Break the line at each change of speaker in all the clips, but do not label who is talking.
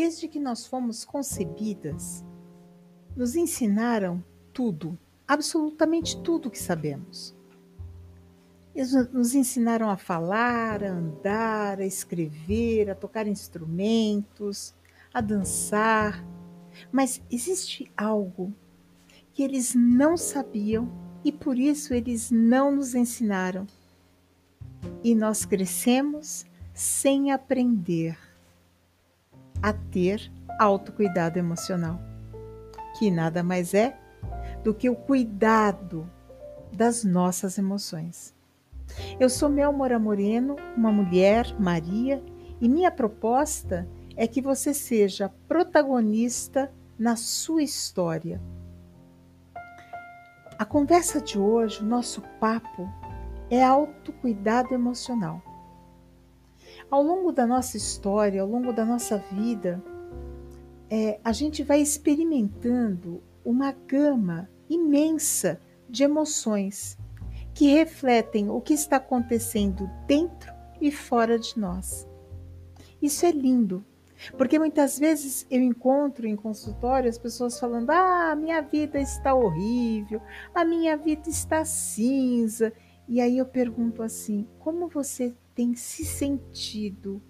desde que nós fomos concebidas, nos ensinaram tudo, absolutamente tudo que sabemos. Eles nos ensinaram a falar, a andar, a escrever, a tocar instrumentos, a dançar. Mas existe algo que eles não sabiam e por isso eles não nos ensinaram. E nós crescemos sem aprender a ter autocuidado emocional, que nada mais é do que o cuidado das nossas emoções. Eu sou Mel Mora Moreno, uma mulher, Maria, e minha proposta é que você seja protagonista na sua história. A conversa de hoje, o nosso papo, é autocuidado emocional. Ao longo da nossa história, ao longo da nossa vida, é, a gente vai experimentando uma gama imensa de emoções que refletem o que está acontecendo dentro e fora de nós. Isso é lindo, porque muitas vezes eu encontro em consultório as pessoas falando: ah, minha vida está horrível, a minha vida está cinza. E aí eu pergunto assim: como você tem se sentido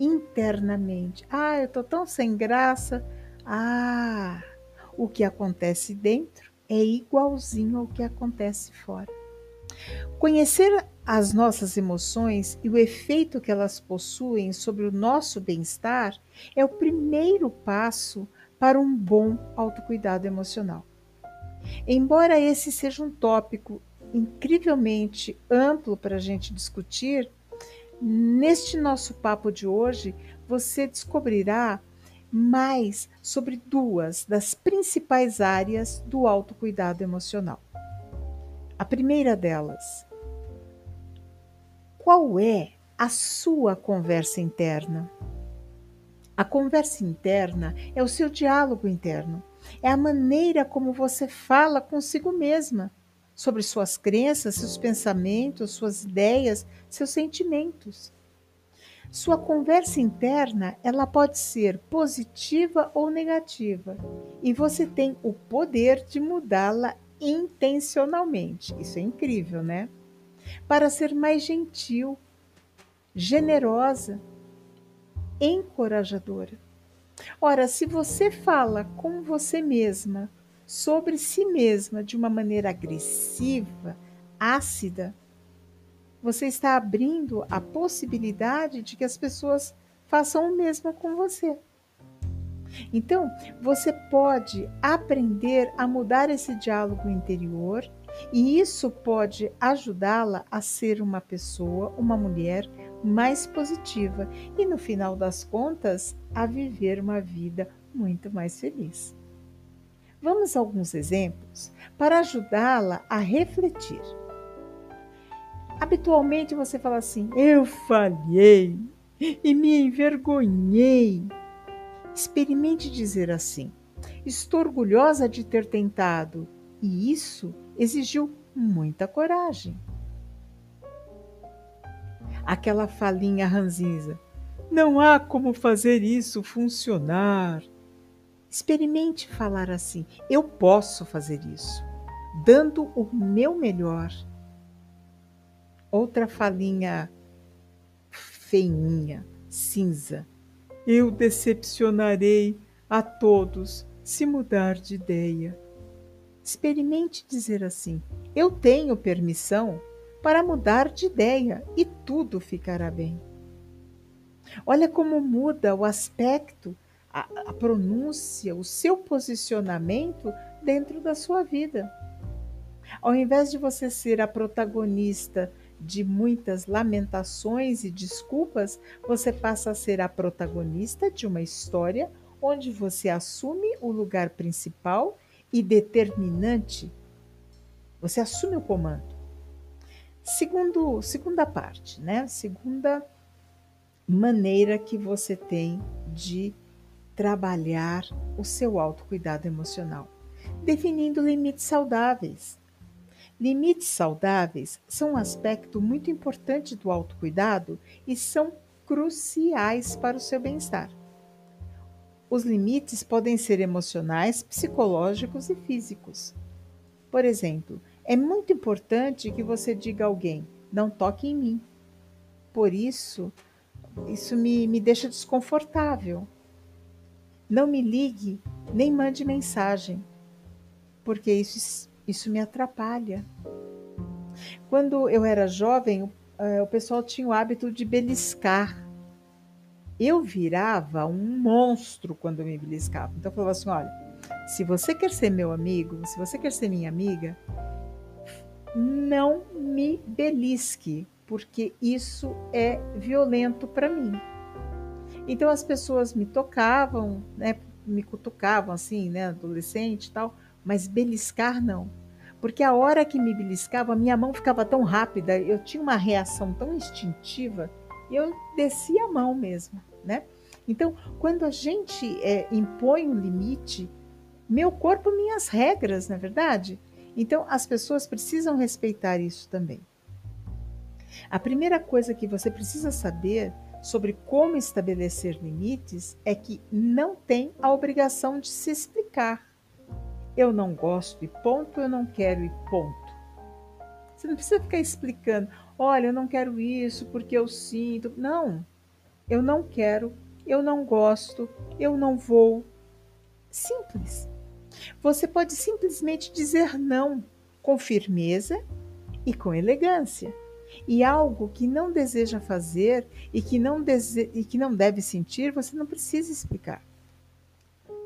internamente? Ah, eu estou tão sem graça. Ah, o que acontece dentro é igualzinho ao que acontece fora. Conhecer as nossas emoções e o efeito que elas possuem sobre o nosso bem-estar é o primeiro passo para um bom autocuidado emocional. Embora esse seja um tópico incrivelmente amplo para a gente discutir, neste nosso papo de hoje você descobrirá mais sobre duas das principais áreas do autocuidado emocional. A primeira delas, qual é a sua conversa interna? A conversa interna é o seu diálogo interno, é a maneira como você fala consigo mesma sobre suas crenças, seus pensamentos, suas ideias, seus sentimentos. Sua conversa interna, ela pode ser positiva ou negativa, e você tem o poder de mudá-la intencionalmente. Isso é incrível, né? Para ser mais gentil, generosa, encorajadora. Ora, se você fala com você mesma sobre si mesma de uma maneira agressiva, ácida, você está abrindo a possibilidade de que as pessoas façam o mesmo com você. Então, você pode aprender a mudar esse diálogo interior e isso pode ajudá-la a ser uma pessoa, uma mulher mais positiva e, no final das contas, a viver uma vida muito mais feliz. Vamos a alguns exemplos para ajudá-la a refletir. Habitualmente você fala assim: eu falhei e me envergonhei Experimente dizer assim: Estou orgulhosa de ter tentado, e isso exigiu muita coragem. Aquela falinha ranzinza: Não há como fazer isso funcionar. Experimente falar assim: Eu posso fazer isso, dando o meu melhor. Outra falinha feinha, cinza eu decepcionarei a todos se mudar de ideia. Experimente dizer assim: Eu tenho permissão para mudar de ideia e tudo ficará bem. Olha como muda o aspecto, a, a pronúncia, o seu posicionamento dentro da sua vida. Ao invés de você ser a protagonista de muitas lamentações e desculpas, você passa a ser a protagonista de uma história onde você assume o lugar principal e determinante. Você assume o comando. Segundo, segunda parte, né? Segunda maneira que você tem de trabalhar o seu autocuidado emocional, definindo limites saudáveis. Limites saudáveis são um aspecto muito importante do autocuidado e são cruciais para o seu bem-estar. Os limites podem ser emocionais, psicológicos e físicos. Por exemplo, é muito importante que você diga a alguém: não toque em mim. Por isso, isso me, me deixa desconfortável. Não me ligue, nem mande mensagem, porque isso, isso me atrapalha. Quando eu era jovem, o, uh, o pessoal tinha o hábito de beliscar. Eu virava um monstro quando me beliscava. Então eu falava assim: olha, se você quer ser meu amigo, se você quer ser minha amiga, não me belisque, porque isso é violento para mim. Então as pessoas me tocavam, né, me cutucavam assim, né, adolescente e tal, mas beliscar não. Porque a hora que me beliscava, minha mão ficava tão rápida, eu tinha uma reação tão instintiva, e eu descia a mão mesmo, né? Então, quando a gente é, impõe um limite, meu corpo, minhas regras, não é verdade? Então, as pessoas precisam respeitar isso também. A primeira coisa que você precisa saber sobre como estabelecer limites é que não tem a obrigação de se explicar. Eu não gosto e ponto, eu não quero e ponto. Você não precisa ficar explicando, olha, eu não quero isso porque eu sinto. Não, eu não quero, eu não gosto, eu não vou. Simples. Você pode simplesmente dizer não com firmeza e com elegância. E algo que não deseja fazer e que não, dese... e que não deve sentir, você não precisa explicar.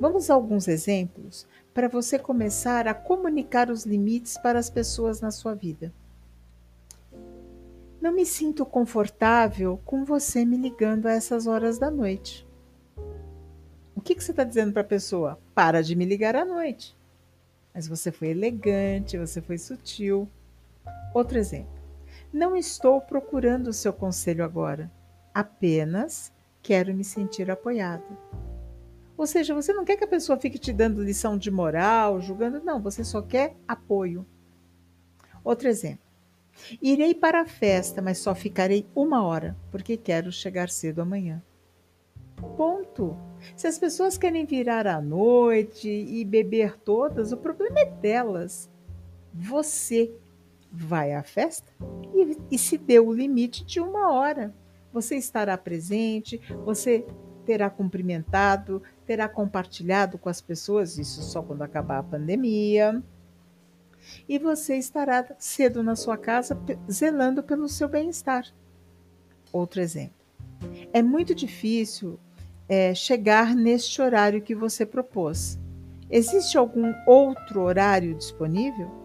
Vamos a alguns exemplos para você começar a comunicar os limites para as pessoas na sua vida. Não me sinto confortável com você me ligando a essas horas da noite. O que, que você está dizendo para a pessoa? Para de me ligar à noite. Mas você foi elegante, você foi sutil. Outro exemplo. Não estou procurando o seu conselho agora. Apenas quero me sentir apoiada. Ou seja, você não quer que a pessoa fique te dando lição de moral, julgando, não, você só quer apoio. Outro exemplo. Irei para a festa, mas só ficarei uma hora, porque quero chegar cedo amanhã. Ponto. Se as pessoas querem virar à noite e beber todas, o problema é delas. Você vai à festa e, e se deu o limite de uma hora. Você estará presente, você terá cumprimentado, terá compartilhado com as pessoas, isso só quando acabar a pandemia. E você estará cedo na sua casa zelando pelo seu bem-estar. Outro exemplo. É muito difícil é, chegar neste horário que você propôs. Existe algum outro horário disponível?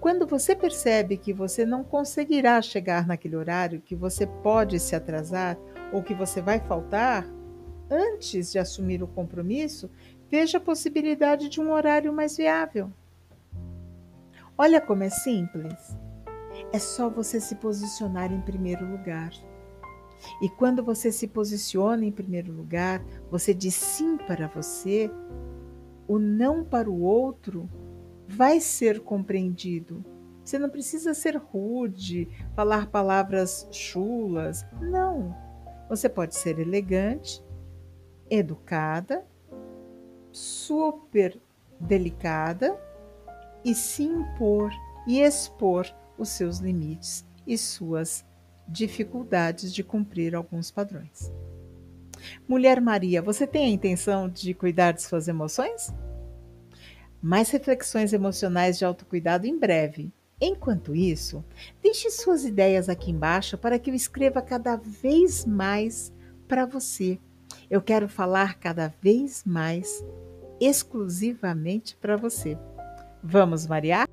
Quando você percebe que você não conseguirá chegar naquele horário, que você pode se atrasar ou que você vai faltar, antes de assumir o compromisso, veja a possibilidade de um horário mais viável. Olha como é simples. É só você se posicionar em primeiro lugar. E quando você se posiciona em primeiro lugar, você diz sim para você, o não para o outro vai ser compreendido. Você não precisa ser rude, falar palavras chulas. Não. Você pode ser elegante, educada, super delicada e se impor e expor os seus limites e suas dificuldades de cumprir alguns padrões. Mulher Maria, você tem a intenção de cuidar de suas emoções? Mais reflexões emocionais de autocuidado em breve. Enquanto isso, deixe suas ideias aqui embaixo para que eu escreva cada vez mais para você. Eu quero falar cada vez mais exclusivamente para você. Vamos, Maria?